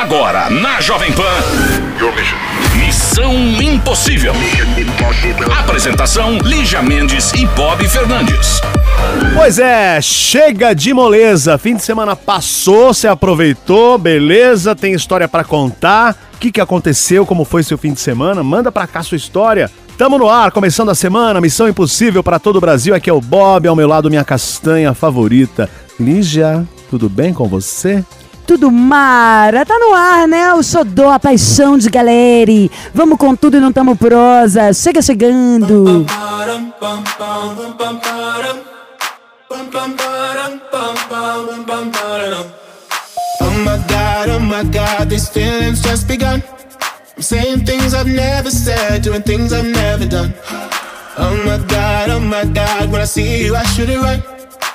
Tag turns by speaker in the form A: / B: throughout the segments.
A: Agora, na Jovem Pan. Missão Impossível. Apresentação: Lígia Mendes e Bob Fernandes.
B: Pois é, chega de moleza. Fim de semana passou, você aproveitou, beleza? Tem história pra contar. O que, que aconteceu? Como foi seu fim de semana? Manda pra cá sua história. Tamo no ar, começando a semana, Missão Impossível pra todo o Brasil. Aqui é o Bob, ao meu lado minha castanha favorita. Lígia, tudo bem com você?
C: Tudo Mara, tá no ar, né? O Xodó, a paixão de galera. Vamos com tudo e não tamo prosa. Chega chegando.
D: Oh my god, oh my god, these feelings just begun. I'm saying things I've never said, doing things I've never done. Oh my god, oh my god, when I see you, I should it right.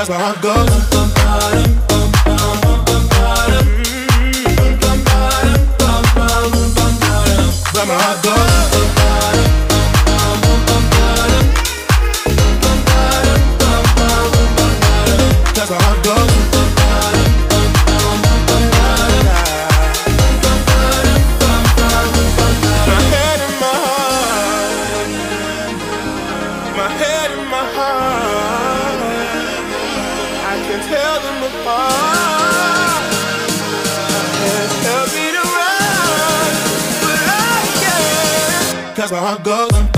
D: That's where I go, Cause where I go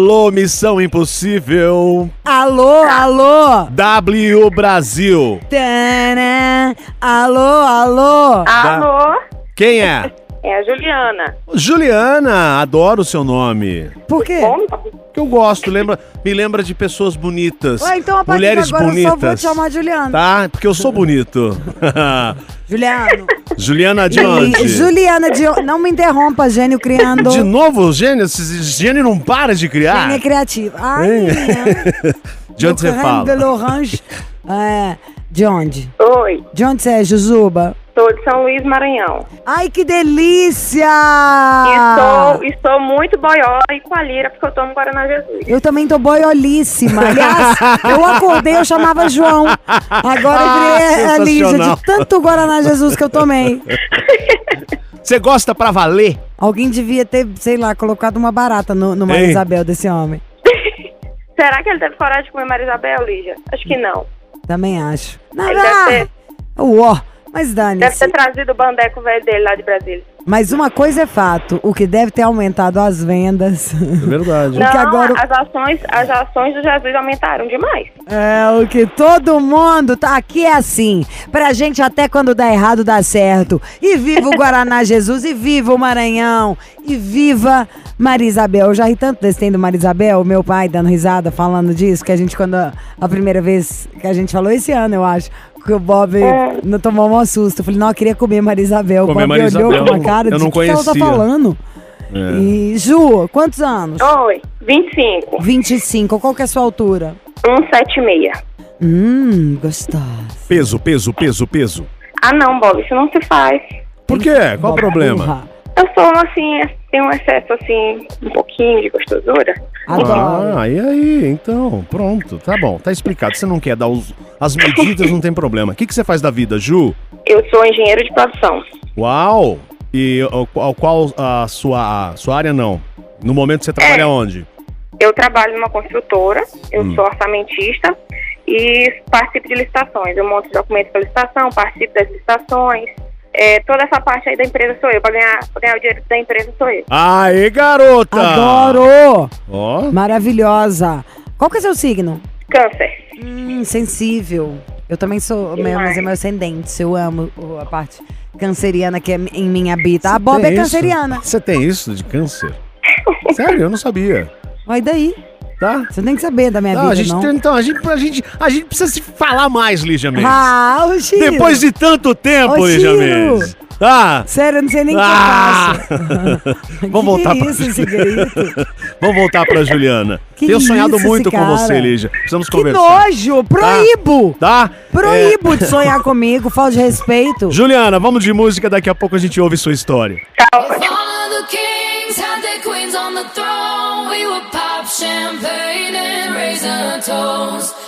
B: Alô, Missão Impossível.
C: Alô, alô.
B: W Brasil.
C: Tana. Alô, alô.
E: Alô,
B: Quem é?
E: É a Juliana.
B: Juliana, adoro o seu nome.
C: Por quê?
E: Como?
B: Que eu gosto, lembra, me lembra de pessoas bonitas.
C: Ué, então a partir
B: mulheres
C: de agora eu só vou
B: bonitas.
C: te chamar Juliana.
B: Tá? Porque eu sou bonito.
C: Juliano.
B: Juliana de onde?
C: Juliana de... Não me interrompa, gênio criando.
B: De novo, gênio? Esse gênio não para de criar.
C: Gênio criativo. Ai.
B: De onde você fala?
C: de. É, de onde?
E: Oi,
C: De onde você é, Jujuba?
E: Sou de São Luís, Maranhão.
C: Ai, que delícia!
E: Estou, estou muito boiola e com a lira porque eu tomo Guaraná Jesus.
C: Eu também tô boiolíssima. Aliás, eu acordei, eu chamava João. Agora eu virei
B: Ah,
C: a Lígia
B: sensacional.
C: de tanto Guaraná Jesus que eu tomei.
B: Você gosta pra valer?
C: Alguém devia ter, sei lá, colocado uma barata no, no Maria
B: Ei.
C: Isabel desse homem.
E: Será que ele teve coragem de comer Maria Isabel, Lígia? Acho que não.
C: Também acho. Não,
E: Ele
C: não.
E: deve ter,
C: Uó, mas
E: deve
C: dane-se.
E: ter trazido o bandeco velho dele lá de Brasília.
C: Mas uma coisa é fato, o que deve ter aumentado as vendas.
B: É verdade.
E: Não,
C: agora-
E: as ações, as ações do Jesus aumentaram demais.
C: É o que todo mundo tá aqui é assim. Pra gente até quando dá errado dá certo. E viva o Guaraná Jesus e viva o Maranhão e viva Maria Isabel. Eu já ri tanto desse tem do Maria Isabel, meu pai dando risada falando disso, que a gente quando a, a primeira vez que a gente falou esse ano, eu acho, que o Bob não tomou um susto. Eu falei, não, eu queria comer Maria Isabel.
B: Comer
C: o Bob
B: Maria
C: olhou
B: Isabel,
C: com uma cara
B: eu
C: de
B: não
C: que, que ela tá
B: conhecia."
C: falando.
B: É.
C: E, Ju, quantos anos?
E: Oi, 25.
C: 25. Qual que é a sua altura?
E: 176.
C: Hum, gostosa.
B: Peso, peso, peso, peso.
E: Ah, não, Bob, isso não se faz.
B: Por quê? Qual o
C: Bob,
B: problema?
C: burra.
E: Eu sou, assim, tenho um excesso, assim, um pouquinho de gostosura.
C: Adoro.
B: Ah, e aí? Então, pronto. Tá bom, tá explicado. Você não quer dar os- as medidas, não tem problema. O que, que você faz da vida, Ju?
E: Eu sou engenheiro de produção.
B: Uau! E qual, qual a sua, a sua área, não? No momento você trabalha
E: É.
B: onde?
E: Eu trabalho numa construtora, eu
B: Hum.
E: sou orçamentista e participo de licitações. Eu monto documentos para licitação, participo das licitações. É, toda essa parte aí da empresa sou eu. Para ganhar, pra ganhar o dinheiro da empresa sou eu.
B: Aê, garota!
C: Adoro!
B: Ó,
C: Maravilhosa. Qual que é seu signo?
E: Câncer.
C: Hum, sensível. Eu também sou, meu, mas é meu ascendente. Eu amo a parte canceriana que é em mim habita. A Bob é
B: isso?
C: canceriana.
B: Você tem isso de câncer? Sério, eu não sabia.
C: Olha daí.
B: Tá?
C: Você tem que saber da minha
B: Não, a
C: vida,
B: gente,
C: não?
B: então, a gente, a, gente, a gente precisa se falar mais, Lígia Mendes.
C: Ah, o Giro.
B: Depois de tanto tempo,
C: Ô,
B: Lígia. Mendes. Ah,
C: Sério, eu não sei nem o que
B: Ah!
C: eu faço.
B: Vamos voltar
C: que
B: pra
C: isso, esse grito?
B: Vamos voltar pra Juliana.
C: Que
B: Tenho sonhado
C: isso,
B: muito
C: esse
B: com você, Lígia. Precisamos
C: Que
B: conversar.
C: nojo! Proíbo!
B: Tá?
C: Proíbo de sonhar comigo, falta de respeito.
B: É, Juliana, vamos de música, daqui a pouco a gente ouve sua história.
E: Tá
F: we would pop champagne and raise our toast.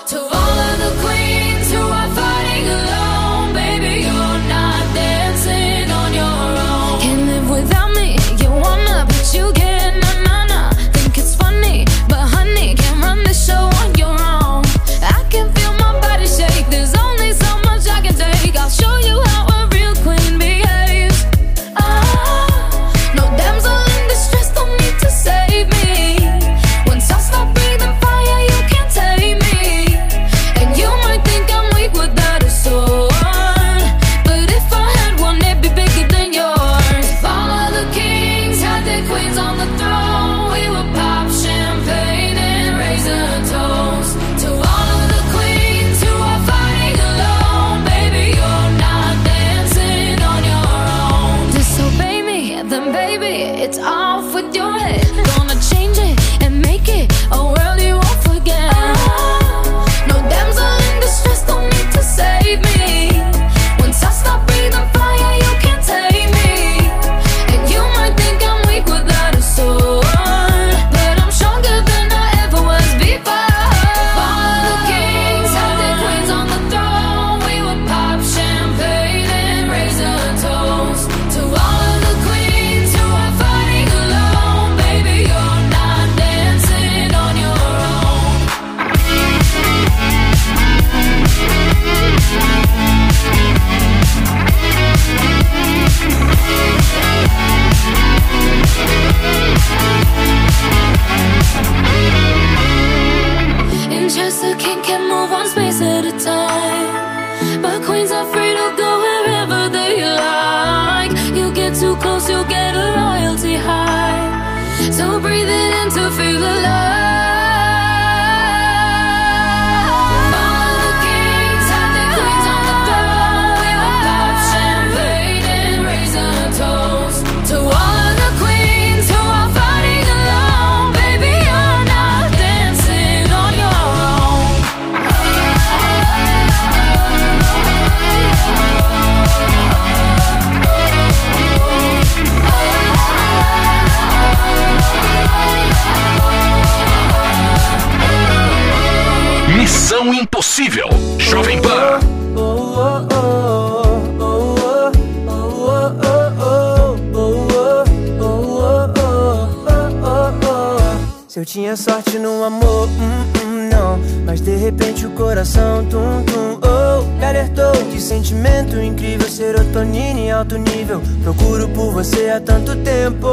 G: Se eu tinha sorte no amor, hum, hum, não. Mas de repente o coração, tum, tum, oh, me alertou. Que sentimento incrível, serotonina em alto nível. Procuro por você há tanto tempo.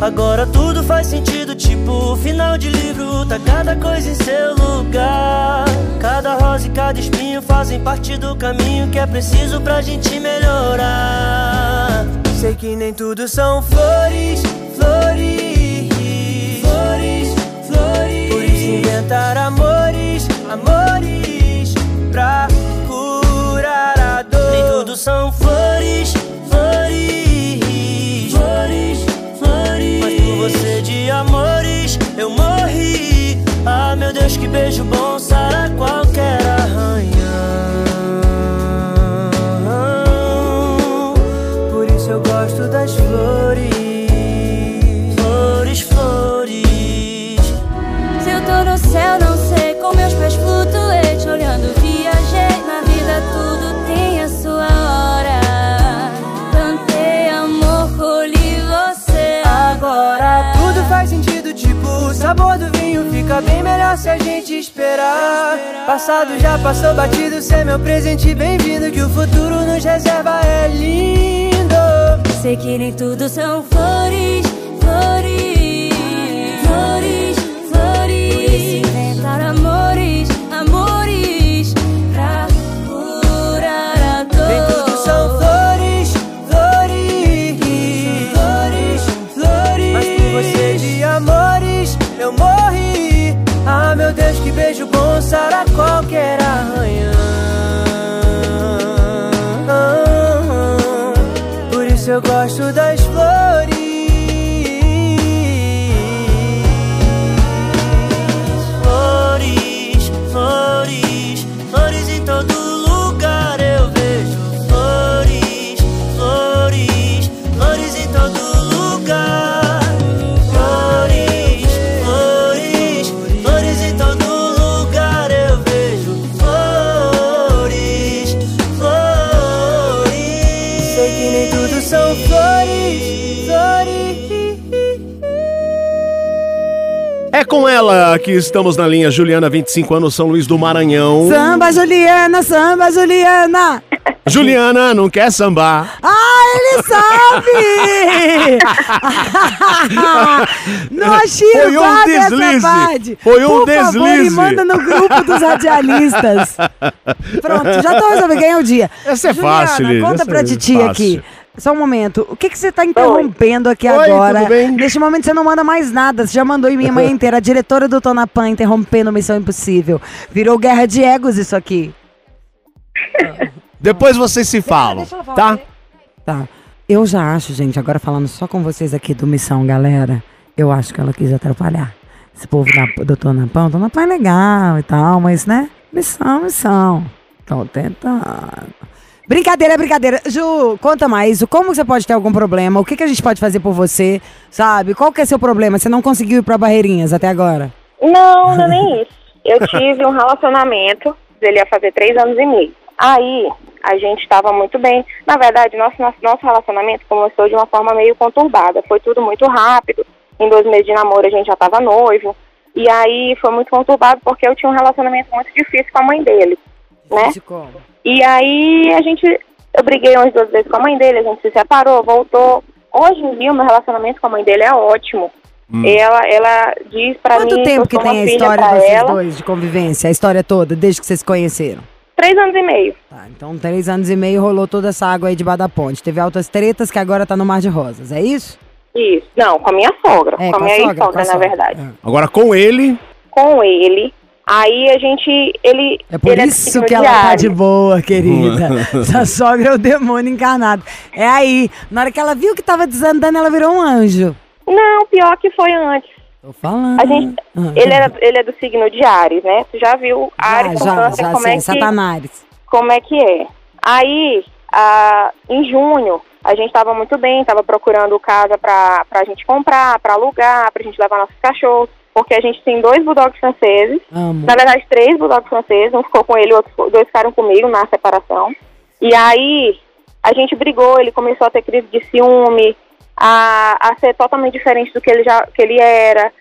G: Agora tudo faz sentido, tipo final de livro. Tá cada coisa em seu lugar. Cada rosa e cada espinho fazem parte do caminho que é preciso pra gente melhorar. Sei que nem tudo são flores, cantar amores, amores pra curar a dor. Nem tudo são flores. Esperar. Passado já passou batido, cê é meu presente bem-vindo. Que o futuro nos reserva é lindo.
F: Sei que nem tudo são flores, flores,
G: Ah, meu Deus, que beijo bom sara qualquer arranhão. Por isso eu gosto das
B: com ela que estamos na linha Juliana, 25 anos, São Luís do Maranhão.
C: Samba, Juliana, samba, Juliana.
B: Juliana, não quer sambar?
C: Ah, ele sabe! Noxinho,
B: Foi um deslize.
C: parte.
B: Foi um
C: Por favor,
B: deslize.
C: e manda no grupo dos radialistas. Pronto, já tô resolvendo, ganhei o dia.
B: Essa é
C: Juliana,
B: fácil,
C: conta
B: essa
C: pra
B: é
C: titia
B: fácil.
C: aqui. Só um momento, o que que você tá interrompendo aqui
B: Oi,
C: agora?
B: tudo bem?
C: Neste momento você não manda mais nada, você já mandou em minha manhã inteira. A diretora do Tonapan interrompendo Missão Impossível. Virou guerra de egos isso aqui.
B: Depois vocês se falam,
C: deixa falar,
B: tá?
C: Tá. Eu já acho, gente, agora falando só com vocês aqui do Missão, galera, eu acho que ela quis atrapalhar. Esse povo da, do Tonapão, Tonapão é legal e tal, mas, né? Missão, missão. Tô tentando. Brincadeira, brincadeira. Ju, conta mais. Como você pode ter algum problema? O que, que a gente pode fazer por você? Sabe? Qual que é seu problema? Você não conseguiu ir pra Barreirinhas até agora?
E: Não, não é nem isso. Eu tive um relacionamento, ele ia fazer três anos e meio. Aí, a gente estava muito bem. Na verdade, nosso, nosso, nosso relacionamento começou de uma forma meio conturbada. Foi tudo muito rápido. Em dois meses de namoro, a gente já estava noivo. E aí, foi muito conturbado porque eu tinha um relacionamento muito difícil com a mãe dele, né? E aí, a gente... Eu briguei umas duas vezes com a mãe dele, a gente se separou, voltou. Hoje em dia, o meu relacionamento com a mãe dele é ótimo. Ela, ela diz pra
C: Quanto
E: mim
C: tempo
E: que
C: tem a história desses
E: ela.
C: dois de convivência? A história toda, desde que vocês se conheceram?
E: Três anos e meio.
C: Tá, então três anos e meio rolou toda essa água aí debaixo da ponte. Teve altas tretas que agora tá no Mar de Rosas, é isso?
E: Isso. Não, com a minha sogra.
C: É,
E: com a minha
C: sogra,
E: ex-sogra,
C: com a
E: na
C: sogra.
E: verdade.
C: É.
B: Agora com ele,
E: Com ele. Aí a gente. Ele.
C: É por
E: ele do
C: isso
E: signo
C: que ela tá de boa, querida. Sua sogra é o demônio encarnado. É aí, na hora que ela viu que tava desandando, ela virou um anjo.
E: Não, pior que foi antes.
C: Tô falando.
E: A gente.
C: Ah,
E: Ele, era, ele é do signo de Ares, né? Tu já viu Ares com
C: já, já,
E: câncer,
C: já,
E: como,
C: sim,
E: é que,
C: Satanás.
E: como é que é? Aí, ah, em junho, a gente tava muito bem, tava procurando casa pra, pra gente comprar, pra alugar, pra gente levar nossos cachorros. Porque a gente tem dois bulldogs franceses.
C: Amo.
E: Na verdade, três bulldogs franceses. Um ficou com ele, outros, dois ficaram comigo na separação. E aí, a gente brigou, ele começou a ter crise de ciúme, a, a ser totalmente diferente do que ele, já, que ele era.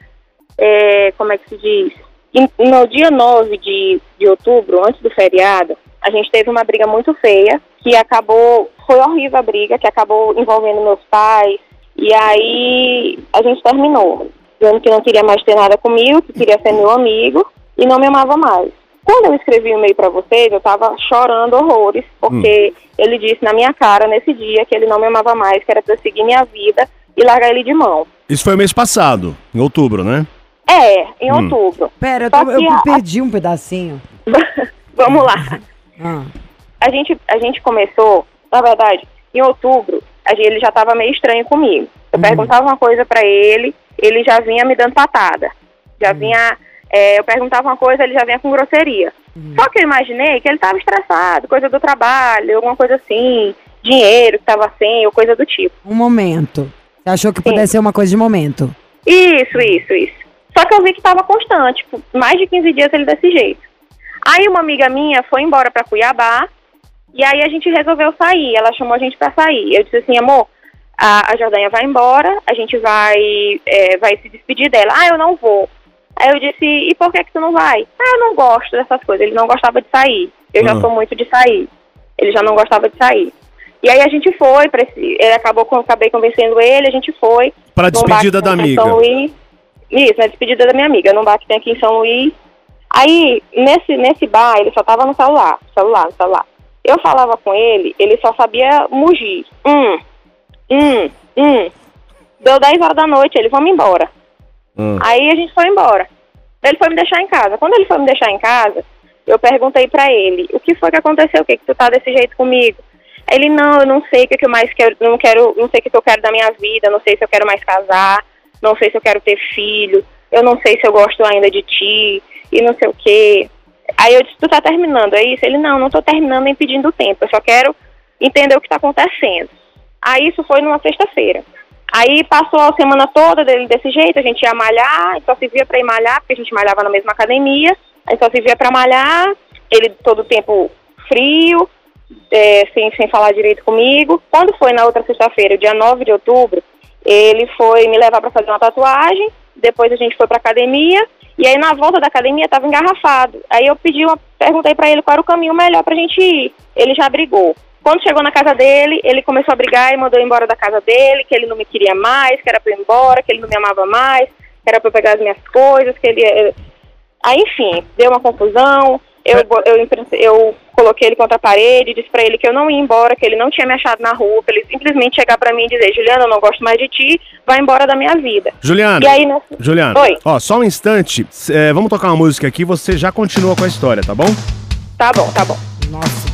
E: É, como é que se diz? E no dia 9 de, de outubro, antes do feriado, a gente teve uma briga muito feia, que acabou, foi horrível a briga, que acabou envolvendo meus pais, e aí a gente terminou, dizendo que não queria mais ter nada comigo, que queria ser meu amigo, e não me amava mais. Quando eu escrevi o e-mail pra vocês, eu tava chorando horrores, porque ele disse na minha cara, nesse dia, que ele não me amava mais, que era pra eu seguir minha vida e largar ele de mão.
B: isso foi mês passado, em outubro, né?
E: É, em
B: Hum.
E: outubro.
C: Pera, eu, tô- eu
E: a-
C: perdi um pedacinho.
E: Vamos lá.
C: Ah,
E: A gente, a gente começou, na verdade, em outubro, a gente- ele já estava meio estranho comigo. Eu perguntava uma coisa pra ele, ele já vinha me dando patada. Já vinha. é, eu perguntava uma coisa, ele já vinha com grosseria. Só que eu imaginei que ele estava estressado, coisa do trabalho, alguma coisa assim, dinheiro que estava sem, ou coisa do tipo.
C: um momento. Você achou que
E: Sim.
C: pudesse ser uma coisa de momento?
E: Isso, isso, isso. Só que eu vi que estava constante, tipo, mais de 15 dias ele desse jeito. Aí uma amiga minha foi embora para Cuiabá e aí a gente resolveu sair. Ela chamou a gente para sair. Eu disse assim, amor, a, a Jordanha vai embora, a gente vai, é, vai se despedir dela. Ah, eu não vou. Aí eu disse, e por que que tu não vai? Ah, eu não gosto dessas coisas. Ele não gostava de sair. Eu já
B: Ah.
E: sou muito de sair. Ele já não gostava de sair. E aí a gente foi para esse, ele acabou com, acabei convencendo ele, a gente foi
B: Pra
E: num
B: despedida da amiga.
E: São Luís. Isso, na despedida da minha amiga, num bar que tem aqui em São Luís. Aí, nesse, nesse bar, ele só tava no celular, celular, no celular. Eu falava com ele, ele só sabia mugir. Hum, hum, hum. Deu 10 horas da noite, ele, vamos embora.
B: Hum.
E: Aí a gente foi embora. Ele foi me deixar em casa. Quando ele foi me deixar em casa, eu perguntei pra ele, o que foi que aconteceu? O que que tu tá desse jeito comigo? Ele, não, eu não sei o que, que eu mais quero, não quero, não sei o que, que eu quero da minha vida, não sei se eu quero mais casar, não sei se eu quero ter filho, eu não sei se eu gosto ainda de ti, e não sei o quê. Aí eu disse, tu tá terminando, é isso? Ele, não, não tô terminando nem pedindo tempo, eu só quero entender o que tá acontecendo. Aí isso foi numa sexta-feira. Aí passou a semana toda dele desse jeito, a gente ia malhar, a só se via pra ir malhar, porque a gente malhava na mesma academia, a gente só se via pra malhar, ele todo o tempo frio, é, sem, sem falar direito comigo. Quando foi na outra sexta-feira, dia 9 de outubro, ele foi me levar pra fazer uma tatuagem, depois a gente foi pra academia, e aí na volta da academia tava engarrafado. Aí eu pedi uma, perguntei pra ele qual era o caminho melhor pra gente ir. Ele já brigou. Quando chegou na casa dele, ele começou a brigar e mandou eu embora da casa dele, que ele não me queria mais, que era pra eu ir embora, que ele não me amava mais, que era pra eu pegar as minhas coisas, que ele. eh, Aí, enfim, deu uma confusão. Eu, eu, eu coloquei ele contra a parede, disse pra ele que eu não ia embora, que ele não tinha me achado na rua, pra ele simplesmente chegar pra mim e dizer: Juliana, eu não gosto mais de ti, vai embora da minha vida.
B: Juliana.
E: E aí, nessa-
B: Juliana.
E: Oi.
B: Ó, só um instante. É, vamos tocar uma música aqui, você já continua com a história, tá bom?
E: Tá bom, tá bom.
H: Nossa.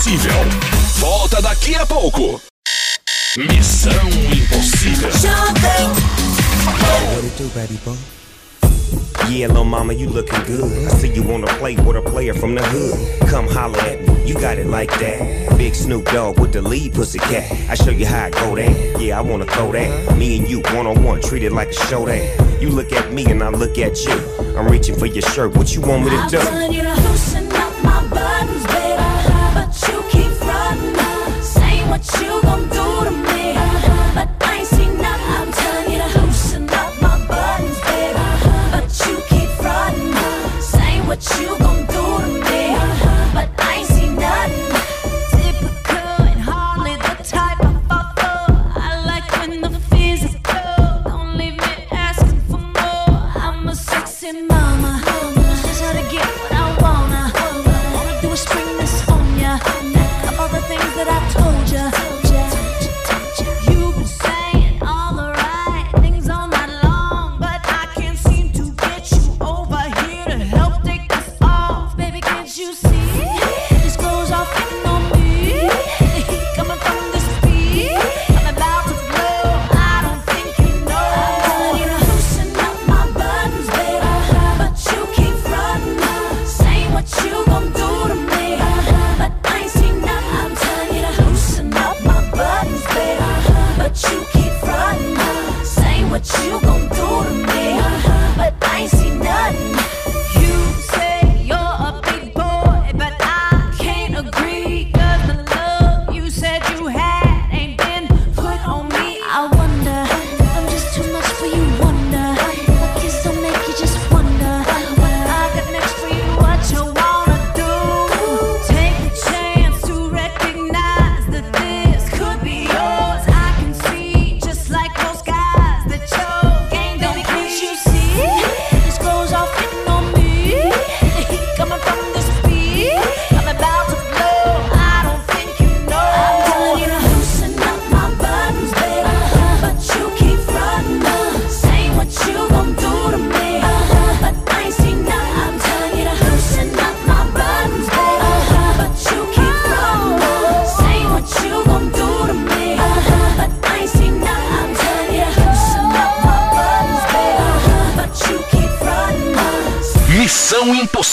A: Impossível. Volta daqui a pouco. Missão Impossível.
I: What it do, baby boy? Yeah, little mama, you looking good. I see you wanna play with a player from the hood. Come holler at me, you got it like that. Big Snoop Dogg with the lead pussycat. I show you how I go there. Yeah, I wanna throw that. Me and you one on one, treat it like a show that. You look at me and I look at you. I'm reaching for your shirt. What you want me to
F: I'm
I: do?
F: What you gon' do to me. But I ain't seen nothing. I'm up my buttons, baby. But you keep frontin', what you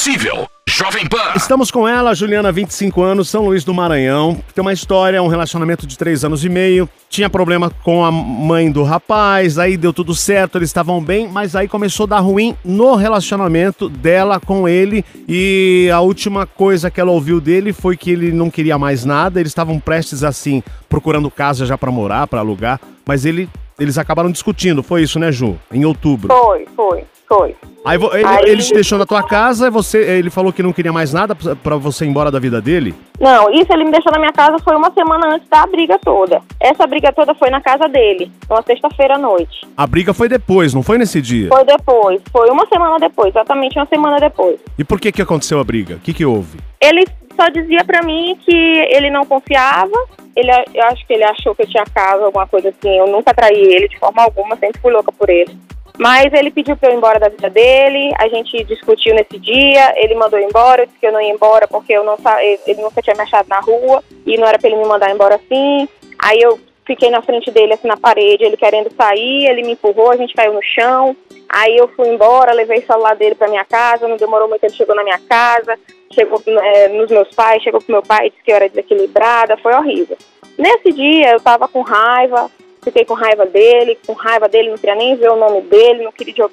A: Missão Impossível. Jovem Pan.
B: Estamos com ela, Juliana, 25 anos, São Luís do Maranhão. Tem uma história, um relacionamento de 3 anos e meio. Tinha problema com a mãe do rapaz, aí deu tudo certo, eles estavam bem, mas aí começou a dar ruim no relacionamento dela com ele. E a última coisa que ela ouviu dele foi que ele não queria mais nada. Eles estavam prestes assim, procurando casa já pra morar, pra alugar, mas ele. Eles acabaram discutindo, foi isso, né, Ju? Em outubro.
E: Foi, foi, foi.
B: Aí, ele,
E: Aí-
B: ele te deixou na tua casa, você, ele falou que não queria mais nada pra pra você ir embora da vida dele?
E: Não, isso ele me deixou na minha casa foi uma semana antes da briga toda. Essa briga toda foi na casa dele, numa sexta-feira à noite.
B: A briga foi depois, não foi nesse dia?
E: Foi depois, foi uma semana depois, exatamente uma semana depois.
B: E por que que aconteceu a briga? O que que houve?
E: Ele só dizia pra mim que ele não confiava. Ele, eu acho que ele achou que eu tinha casa, alguma coisa assim. Eu nunca traí ele de forma alguma, sempre fui louca por ele. Mas ele pediu pra eu ir embora da vida dele. A gente discutiu nesse dia. Ele mandou embora. Eu disse que eu não ia embora porque eu não ele nunca tinha me achado na rua e não era pra ele me mandar embora assim. Aí eu fiquei na frente dele, assim, na parede, ele querendo sair. Ele me empurrou, a gente caiu no chão. Aí eu fui embora, levei o celular dele pra minha casa. Não demorou muito, ele chegou na minha casa. Chegou eh, nos meus pais, chegou pro meu pai, disse que eu era desequilibrada. Foi horrível. Nesse dia eu tava com raiva, fiquei com raiva dele, com raiva dele, não queria nem ver o nome dele, não queria.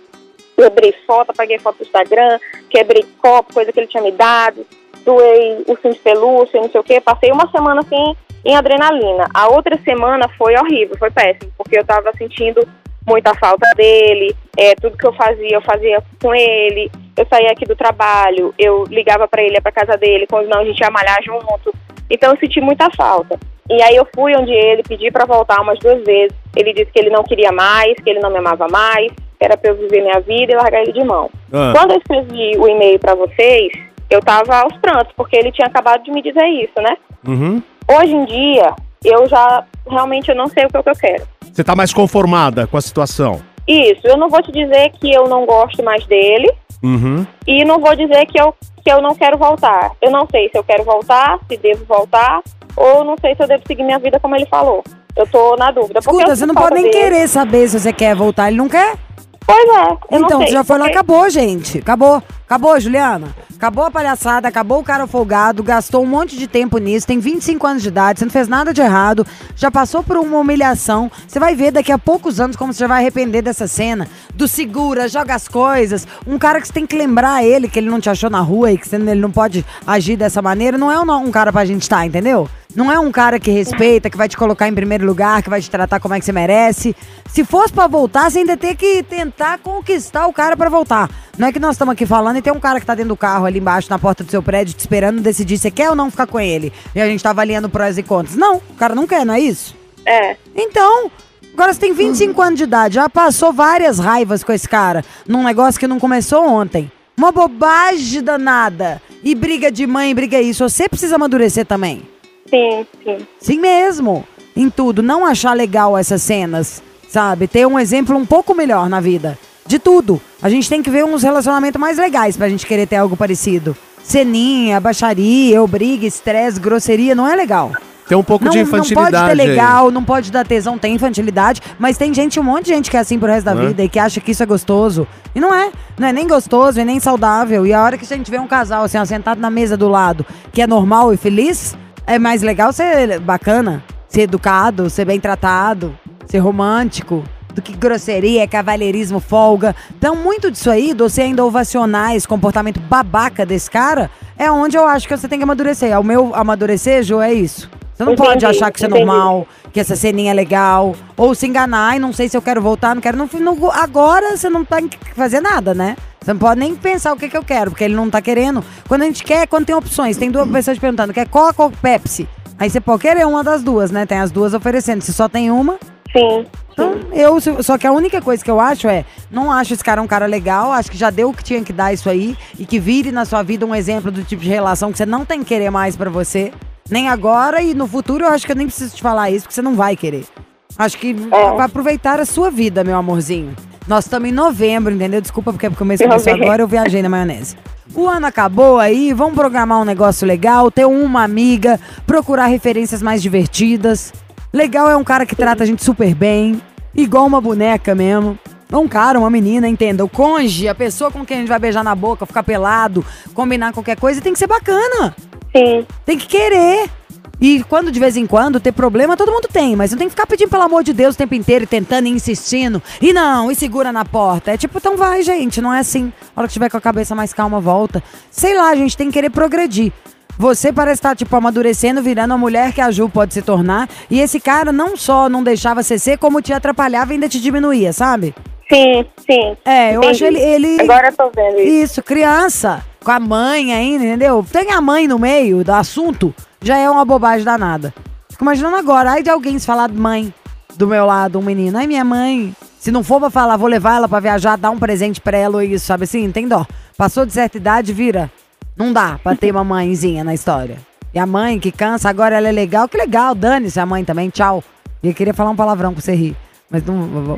E: Quebrei foto, apaguei foto do Instagram, quebrei copo, coisa que ele tinha me dado, doei ursinho de pelúcia, não sei o quê. Passei uma semana assim em adrenalina. A outra semana foi horrível, foi péssimo, porque eu tava sentindo muita falta dele, é, tudo que eu fazia, eu fazia com ele. Eu saía aqui do trabalho, eu ligava pra ele, ia pra casa dele, quando não, a gente ia malhar junto. Então eu senti muita falta. E aí eu fui onde ele, pedi pra voltar umas duas vezes. Ele disse que ele não queria mais, que ele não me amava mais, que era pra eu viver minha vida e largar ele de mão.
B: Ah.
E: Quando eu escrevi o e-mail pra vocês, eu tava aos prantos, porque ele tinha acabado de me dizer isso, né?
B: Uhum.
E: Hoje em dia, eu já realmente eu não sei o que, é que eu quero.
B: Você tá mais conformada com a situação?
E: Isso, eu não vou te dizer que eu não gosto mais dele
B: Uhum.
E: e não vou dizer que eu, que eu não quero voltar. Eu não sei se eu quero voltar, se devo voltar, ou não sei se eu devo seguir minha vida como ele falou. Eu tô na dúvida.
C: Escuta, você não pode nem
E: dele.
C: querer saber se você quer voltar. Ele não quer?
E: Pois é,
C: então,
E: sei.
C: você já foi lá,
E: porque-
C: acabou, gente. Acabou. Acabou, Juliana. Acabou a palhaçada, acabou o cara folgado, gastou um monte de tempo nisso, tem 25 anos de idade, você não fez nada de errado, já passou por uma humilhação. Você vai ver daqui a poucos anos como você já vai arrepender dessa cena. Do segura, joga as coisas. Um cara que você tem que lembrar ele, que ele não te achou na rua e que ele não pode agir dessa maneira, não é um, um cara pra gente estar, entendeu? Não é um cara que respeita, que vai te colocar em primeiro lugar, que vai te tratar como é que você merece. Se fosse pra voltar, você ainda tem que tentar conquistar o cara pra voltar. Não é que nós estamos aqui falando e tem um cara que tá dentro do carro ali embaixo, na porta do seu prédio, te esperando decidir se quer ou não ficar com ele. E a gente tá avaliando prós e contras. Não, o cara não quer, não é isso?
E: É.
C: Então, agora você tem 25 anos de idade, já passou várias raivas com esse cara, num negócio que não começou ontem. Uma bobagem danada. E briga de mãe, briga isso. Você precisa amadurecer também.
E: Sim, sim.
C: Sim mesmo. Em tudo. Não achar legal essas cenas, sabe? Ter um exemplo um pouco melhor na vida. De tudo. A gente tem que ver uns relacionamentos mais legais pra gente querer ter algo parecido. Ceninha, baixaria, eu briga, estresse, grosseria, não é legal.
B: Tem um pouco
C: Não,
B: de
C: não pode
B: infantilidade.
C: ter
B: aí.
C: legal, não pode dar tesão, tem infantilidade, mas tem gente, um monte de gente que é assim pro resto da
B: Não é?
C: vida e que acha que isso é gostoso. E não é. Não é nem gostoso e nem saudável. E a hora que a gente vê um casal assim, ó, sentado na mesa do lado, que é normal e feliz, é mais legal ser bacana, ser educado, ser bem tratado, ser romântico. Do que grosseria, cavalheirismo, folga. Então, muito disso aí, de você ainda ovacionar esse comportamento babaca desse cara, é onde eu acho que você tem que amadurecer. O meu amadurecer, Ju, é isso. Você não
E: Entendi,
C: pode achar que isso é
E: entendi.
C: normal, que essa ceninha é legal, ou se enganar e não sei se eu quero voltar, não quero. Não, não- agora você não tem que fazer nada, né? Você não pode nem pensar o que, que eu quero, porque ele não tá querendo. Quando a gente quer, quando tem opções, tem duas pessoas perguntando, quer Coca ou Pepsi? Aí você pode querer uma das duas, né? Tem as duas oferecendo. Se só tem uma,
E: Sim.
C: então, eu, só que a única coisa que eu acho é, não acho esse cara um cara legal, acho que já deu o que tinha que dar isso aí, e que vire na sua vida um exemplo do tipo de relação que você não tem que querer mais pra você, nem agora e no futuro eu acho que eu nem preciso te falar isso, porque você não vai querer. Acho que vai aproveitar a sua vida, meu amorzinho. Nós estamos em novembro, entendeu? Desculpa porque porque o mês começou agora, eu viajei na maionese. O ano acabou aí, vamos programar um negócio legal, ter uma amiga, procurar referências mais divertidas. Legal é um cara que trata a gente super bem, igual uma boneca mesmo. Um cara, uma menina, entenda. O conge, a pessoa com quem a gente vai beijar na boca, ficar pelado, combinar qualquer coisa, tem que ser bacana.
E: Sim.
C: Tem que querer. E quando de vez em quando ter problema, todo mundo tem, mas não tem que ficar pedindo pelo amor de Deus o tempo inteiro e tentando e insistindo. E não, e segura na porta. É tipo, então vai, gente, não é assim. A hora que tiver com a cabeça mais calma, volta. Sei lá, a gente tem que querer progredir. Você parece estar, tipo, amadurecendo, virando a mulher que a Ju pode se tornar. E esse cara não só não deixava você ser, como te atrapalhava e ainda te diminuía, sabe?
E: Sim, sim.
C: É, eu
E: Entendi.
C: acho ele, ele.
E: Agora eu tô vendo isso.
C: Isso, criança, com a mãe ainda, entendeu? Tem a mãe no meio do assunto, já é uma bobagem danada. Fico imaginando agora, ai de alguém se falar de mãe do meu lado, um menino. Ai, minha mãe. Se não for pra falar, vou levar ela pra viajar, dar um presente pra ela ou isso, sabe assim? Tem dó. Passou de certa idade, vira. Não dá pra ter uma mãezinha na história. E a mãe que cansa, agora ela é legal. Que legal, dane-se a mãe também, tchau. E eu queria falar um palavrão pra você rir. Mas não. vou-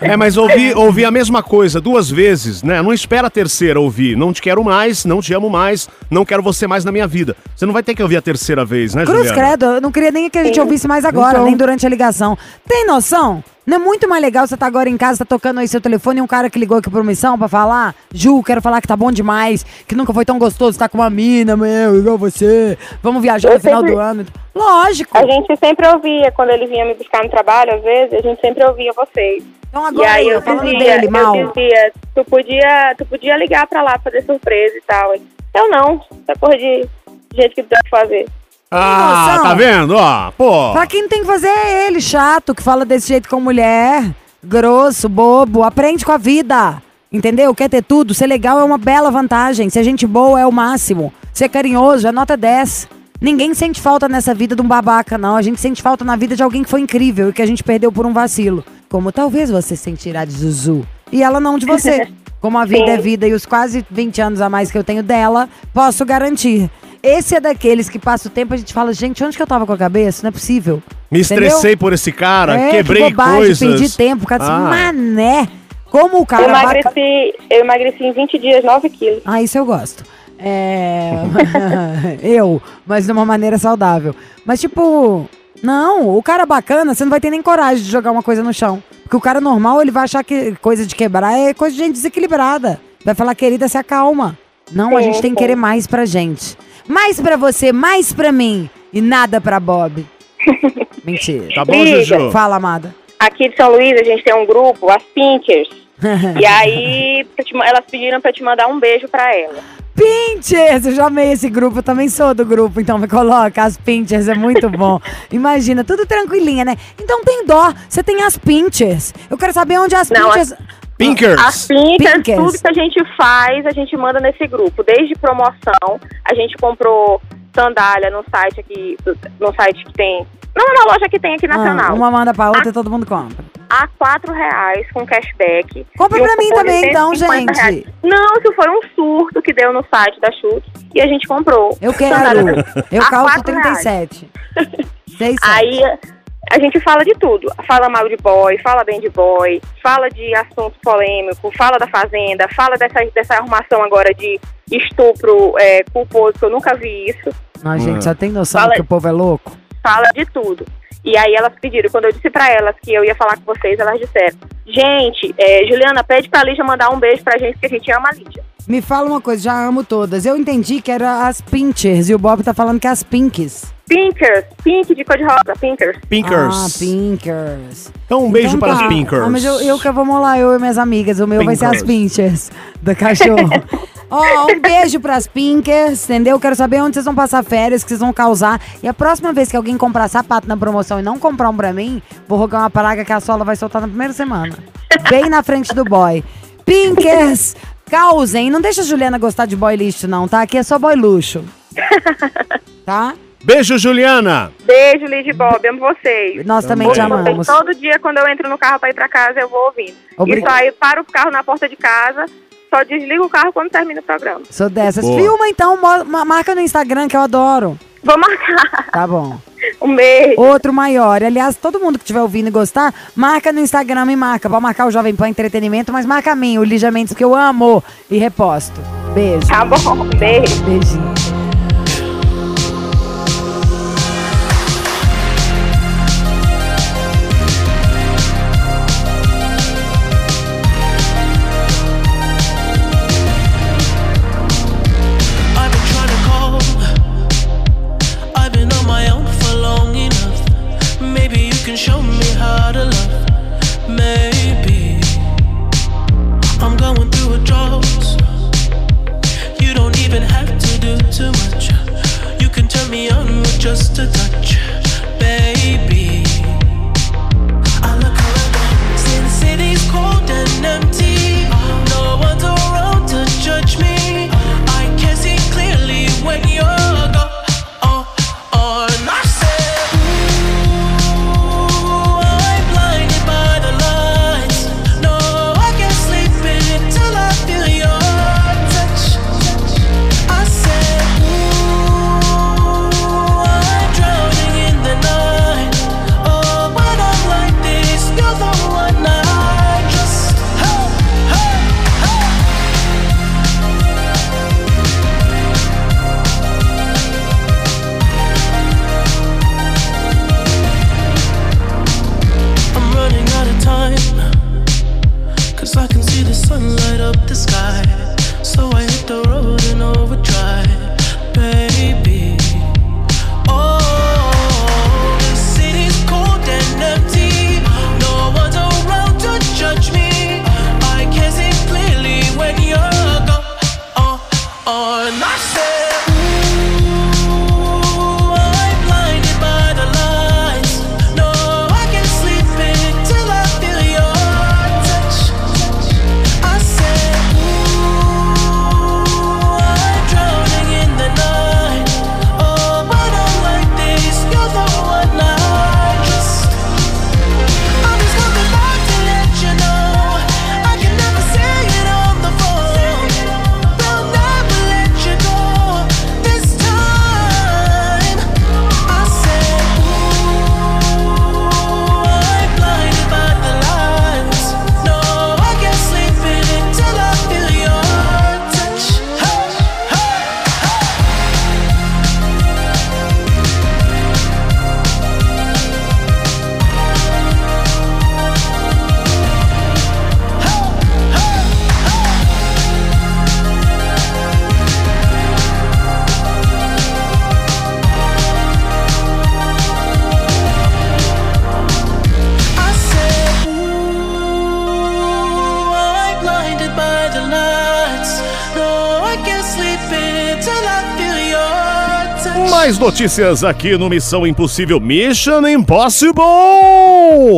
B: É, mas ouvir, ouvir a mesma coisa duas vezes, né? Não espera a terceira ouvir. Não te quero mais, não te amo mais, não quero você mais na minha vida. Você não vai ter que ouvir a terceira vez, né,
C: Cruz
B: Juliana?
C: credo, eu não queria nem que a gente ouvisse mais agora,
B: Então.
C: nem durante a ligação. Tem noção? Não é muito mais legal você tá agora em casa, tá tocando aí seu telefone e um cara que ligou aqui por missão pra falar? Ju, quero falar que tá bom demais, que nunca foi tão gostoso estar com uma mina, meu, igual você. Vamos viajar
E: Eu
C: no final
E: sempre-
C: do ano. Lógico.
E: A gente sempre ouvia, quando ele vinha me buscar no trabalho, às vezes, a gente sempre ouvia vocês.
C: Então
E: E
C: agora
E: aí
C: eu falando
E: dizia,
C: dele, mal.
E: eu dizia, tu podia, tu podia ligar pra lá, fazer surpresa e tal. Eu não, essa porra de jeito que deve fazer.
B: Ah,
C: noção?
B: tá vendo? Ó, pô.
C: Pra quem tem que fazer é ele, chato, que fala desse jeito com mulher, grosso, bobo, aprende com a vida. Entendeu? Quer ter tudo, ser legal é uma bela vantagem, ser gente boa é o máximo, ser carinhoso é nota 10. Ninguém sente falta nessa vida de um babaca, não. A gente sente falta na vida de alguém que foi incrível e que a gente perdeu por um vacilo. Como talvez você sentirá de Zuzu. E ela não de você. Como a vida
E: Sim.
C: é vida e os quase 20 anos a mais que eu tenho dela, posso garantir. Esse é daqueles que passa o tempo e a gente fala, gente, onde que eu tava com a cabeça? Não é possível.
B: Me
C: Entendeu?
B: estressei por esse cara,
C: É,
B: quebrei
C: que bobagem,
B: coisas.
C: perdi tempo. O cara disse,
B: Ah.
C: mané, como o
E: Eu
C: cara... vaca-
E: emagreci, eu emagreci em 20 dias 9 quilos.
C: Ah, isso eu gosto. É... eu, mas de uma maneira saudável. Mas tipo, não, o cara bacana, você não vai ter nem coragem de jogar uma coisa no chão. Porque o cara normal, ele vai achar que coisa de quebrar é coisa de gente desequilibrada. Vai falar, querida, se acalma. Não, a
E: Sim,
C: gente tem que querer mais pra gente. Mais pra você, mais pra mim. E nada pra Bob. Mentira.
B: Tá bom,
E: Liga.
B: Juju?
C: Fala, amada.
E: Aqui de São Luís a gente tem um grupo, as Pinkers. e aí te elas pediram pra eu te mandar um beijo pra ela.
C: Pinchers! Eu já amei esse grupo, eu também sou do grupo, então me coloca as Pinchers, é muito bom. Imagina, tudo tranquilinha, né? Então tem dó, você tem as Pinchers. Eu quero saber onde as
E: Não,
C: Pinchers...
B: Pinkers.
E: As pincas,
C: Pinkers.
E: tudo que a gente faz, a gente manda nesse grupo. Desde promoção, a gente comprou sandália no site aqui, no site que tem. Não, na loja que tem aqui
C: Ah,
E: nacional.
C: uma manda pra outra e todo mundo compra.
E: A quatro reais com cashback.
C: Compra pra mim também, então,
E: 150
C: gente.
E: reais. Não, isso foi um surto que deu no site da Chute e a gente comprou.
C: Eu
E: Sandália
C: quero. Eu
E: a
C: calço
E: quatro reais.
C: 37. 6,
E: Aí a gente fala de tudo. Fala mal de boy, fala bem de boy, fala de assunto polêmico, fala da fazenda, fala dessa, dessa arrumação agora de estupro é, culposo, que eu nunca vi isso.
C: Não, gente, só tem noção
E: Fala
C: que o povo é louco?
E: Fala de tudo. E aí elas pediram, quando eu disse pra elas que eu ia falar com vocês, elas disseram, gente, é, Juliana, pede pra Lígia mandar um beijo pra gente, que a gente ama a Lígia.
C: Me fala uma coisa, já amo todas. Eu entendi que era as Pinchers e o Bob tá falando que é as Pinks.
E: Pinkers, pink de cor de rosa, Pinkers.
B: Pinkers.
C: Ah, Pinkers.
B: Então um beijo
C: Então
B: para
C: tá.
B: as Pinkers.
C: Ah, mas eu, eu que vou lá, eu e minhas amigas. O meu vai ser as
B: Pinkers.
C: Pinchers do cachorro. Ó, um beijo pras Pinkers, entendeu? Quero saber onde vocês vão passar férias, que vocês vão causar. E a próxima vez que alguém comprar sapato na promoção e não comprar um pra mim, vou rogar uma praga que a sola vai soltar na primeira semana. Bem na frente do boy. Pinkers, causem. Não deixa a Juliana gostar de boy lixo, não, tá? Aqui é só boy luxo. Tá?
B: Beijo, Juliana.
E: Beijo, Lidia e Bob, amo vocês.
C: Nós também te amamos.
E: Todo dia, quando eu entro no carro pra ir pra casa, eu vou ouvindo.
C: Obri-
E: E só aí paro o carro na porta de casa, só desligo o carro quando termina o programa.
C: Sou dessas.
B: Boa.
C: Filma então, marca no Instagram que eu adoro.
E: Vou marcar.
C: Tá bom.
E: Um beijo.
C: Outro maior. Aliás, todo mundo que estiver ouvindo e gostar, marca no Instagram, me marca. Pode marcar o Jovem Pan Entretenimento, mas marca a mim, o Lígia Mendes, que eu amo e reposto. Beijo.
E: Tá bom, beijo.
C: Beijinho.
B: Notícias aqui no Missão Impossível Mission Impossible!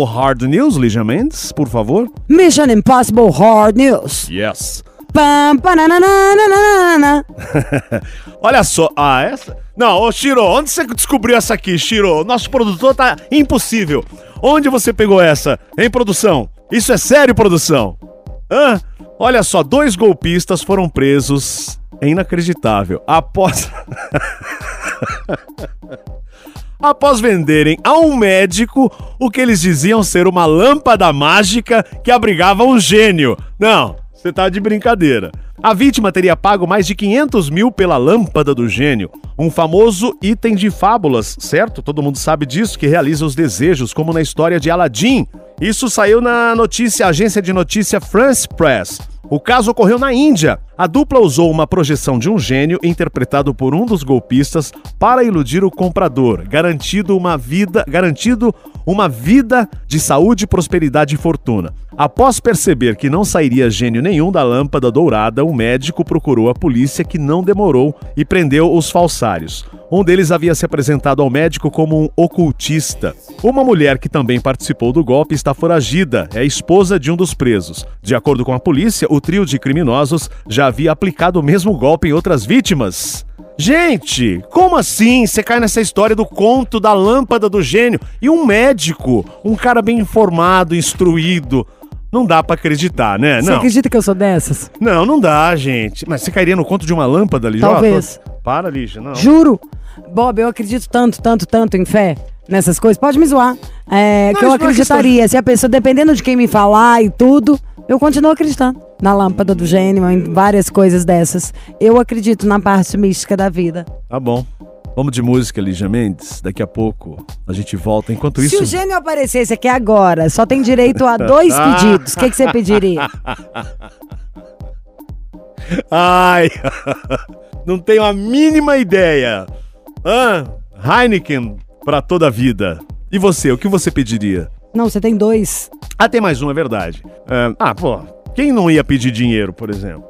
B: Hard News, Lígia Mendes, por favor.
C: Mission Impossible Hard News.
B: Yes.
C: Pam, pananana.
B: Olha só, ah, essa. Não, ô Shiro, onde você descobriu essa aqui, Shiro? Nosso produtor tá impossível. Onde você pegou essa? Em produção? Isso é sério, produção? Hã? Olha só, dois golpistas foram presos. É inacreditável. Após. Após venderem a um médico o que eles diziam ser uma lâmpada mágica que abrigava um gênio. Não, você tá de brincadeira. A vítima teria pago mais de 500 mil pela lâmpada do gênio, um famoso item de fábulas, certo? Todo mundo sabe disso, que realiza os desejos, como na história de Aladdin. Isso saiu na notícia, agência de notícia France Press. O caso ocorreu na Índia. A dupla usou uma projeção de um gênio interpretado por um dos golpistas para iludir o comprador, garantido uma vida, garantido uma vida de saúde, prosperidade e fortuna. Após perceber que não sairia gênio nenhum da lâmpada dourada, o médico procurou a polícia que não demorou e prendeu os falsários. Um deles havia se apresentado ao médico como um ocultista. Uma mulher que também participou do golpe está foragida, é esposa de um dos presos. De acordo com a polícia, o trio de criminosos já havia aplicado o mesmo golpe em outras vítimas. Gente, como assim você cai nessa história do conto da lâmpada do gênio e um médico, um cara bem informado, instruído? Não dá pra acreditar, né?
C: Você
B: Não.
C: acredita que eu sou dessas?
B: Não, não dá, gente. Mas você cairia no conto de uma lâmpada, Lígia?
C: Talvez.
B: Ó, tô- Para, Lígia, não.
C: Juro. Bob, eu acredito tanto, tanto, tanto em fé nessas coisas. Pode me zoar. É,
B: Não,
C: que eu
B: é
C: acreditaria. Se a pessoa, dependendo de quem me falar e tudo, eu continuo acreditando. Na lâmpada do gênio, em várias coisas dessas. Eu acredito na parte mística da vida.
B: Tá bom. Vamos de música, Lígia Mendes. Daqui a pouco a gente volta. Enquanto
C: Se
B: isso.
C: o gênio aparecesse aqui agora, só tem direito a dois pedidos. O que, que você pediria?
B: Ai! Não tenho a mínima ideia. Ah, Heineken pra toda a vida. E você, o que você pediria?
C: Não, você tem dois.
B: Ah, tem mais um, é verdade. É, ah, pô, quem não ia pedir dinheiro, por exemplo?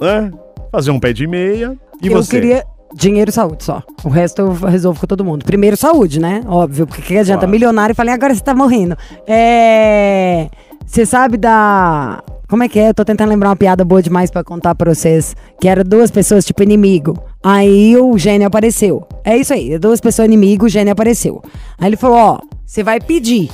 B: Hã? Fazer um pé de meia. E
C: eu
B: você?
C: queria dinheiro e saúde só. O resto eu resolvo com todo mundo. Primeiro saúde, né? Óbvio, porque que adianta
B: Claro.
C: milionário e falei, agora você tá morrendo. É. Você sabe da. Como é que é? Eu tô tentando lembrar uma piada boa demais pra contar pra vocês. Que era duas pessoas, tipo, inimigo. Aí o gênio apareceu. É isso aí, duas pessoas inimigo, o gênio apareceu. Aí ele falou: ó, você vai pedir.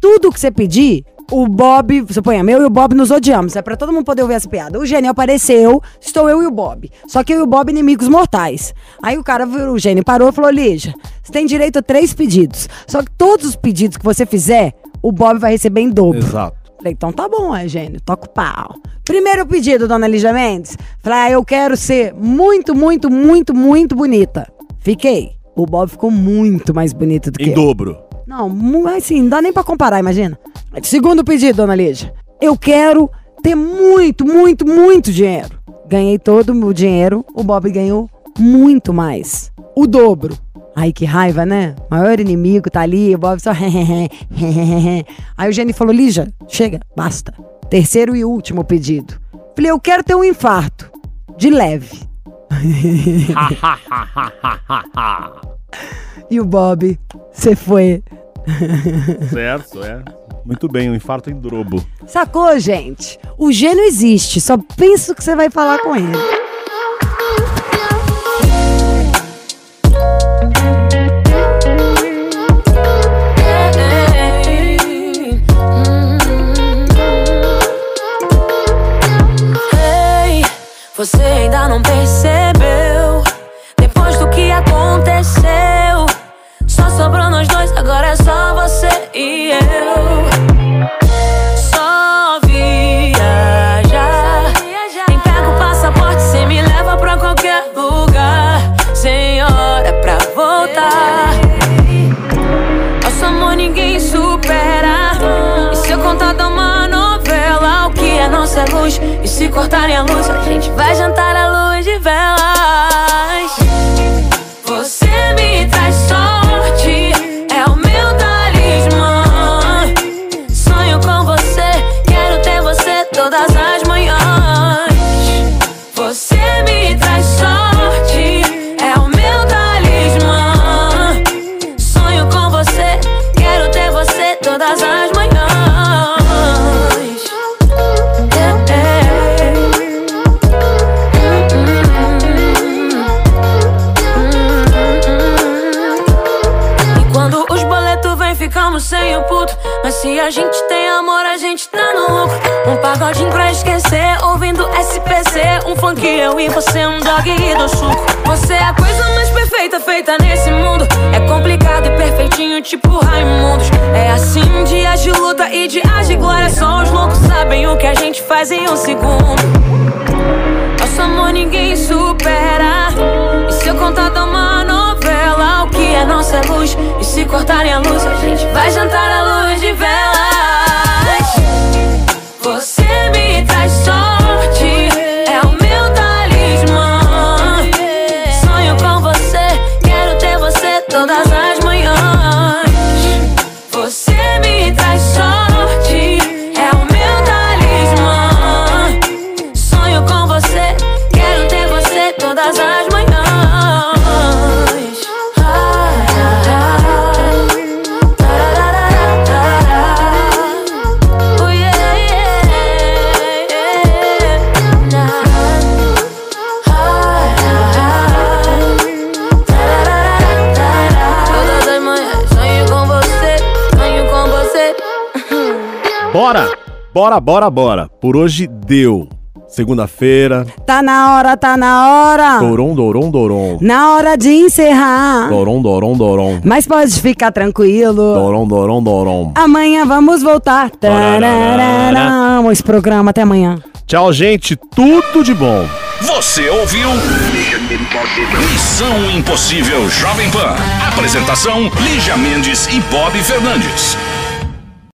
C: Tudo que você pedir, o Bob, suponha, eu e o Bob nos odiamos. É pra todo mundo poder ouvir essa piada. O gênio apareceu, estou eu e o Bob. Só que eu e o Bob inimigos mortais. Aí o cara, o gênio parou e falou: Lígia, você tem direito a três pedidos. Só que todos os pedidos que você fizer, o Bob vai receber em dobro.
B: Exato.
C: Falei, então tá bom, é gênio, toca o pau. Primeiro pedido, dona Lígia Mendes. Falei, ah, eu quero ser muito, muito, muito, muito bonita. Fiquei. O Bob ficou muito mais bonito do que
B: Em
C: eu.
B: dobro.
C: Não, assim, não dá nem pra comparar, imagina. Segundo pedido, dona Lígia. Eu quero ter muito, muito, muito dinheiro. Ganhei todo o meu dinheiro, o Bob ganhou muito mais. O dobro. Ai, que raiva, né? Maior inimigo tá ali, o Bob só. Aí o Gênio falou: Lígia, chega, basta. Terceiro e último pedido. Falei: eu quero ter um infarto. De leve. E o Bob, você foi.
B: Certo, é. Muito bem, um infarto em drobo.
C: Sacou, gente? O gênio existe, só penso que você vai falar com ele.
F: Ei, você ainda não e eu. Só viajar. Nem pega o passaporte, cê me leva pra qualquer lugar. Sem hora pra voltar. Nosso amor ninguém supera. E se eu contar de uma novela, o que é nossa luz? E se cortarem a luz, a gente vai jantar à luz de velas. Eu e você, um dog e do suco. Você é a coisa mais perfeita feita nesse mundo. É complicado e perfeitinho, tipo Raimundos. É assim, dias de luta e dias de glória. Só os loucos sabem o que a gente faz em um segundo. Nosso amor ninguém supera. E se eu contar dar uma novela, o que é nossa é luz. E se cortarem a luz, a gente vai jantar à
B: Bora! Bora, bora. Por hoje deu. Segunda-feira.
C: Tá na hora, tá na hora.
B: Doron, doron, doron.
C: Na hora de encerrar.
B: Doron, doron, doron.
C: Mas pode ficar tranquilo.
B: Doron, doron, doron.
C: Amanhã vamos voltar. Tararara. Esse programa até amanhã.
B: Tchau, gente. Tudo de bom.
A: Você ouviu? Missão Impossível Jovem Pan. Apresentação: Lígia Mendes e Bob Fernandes.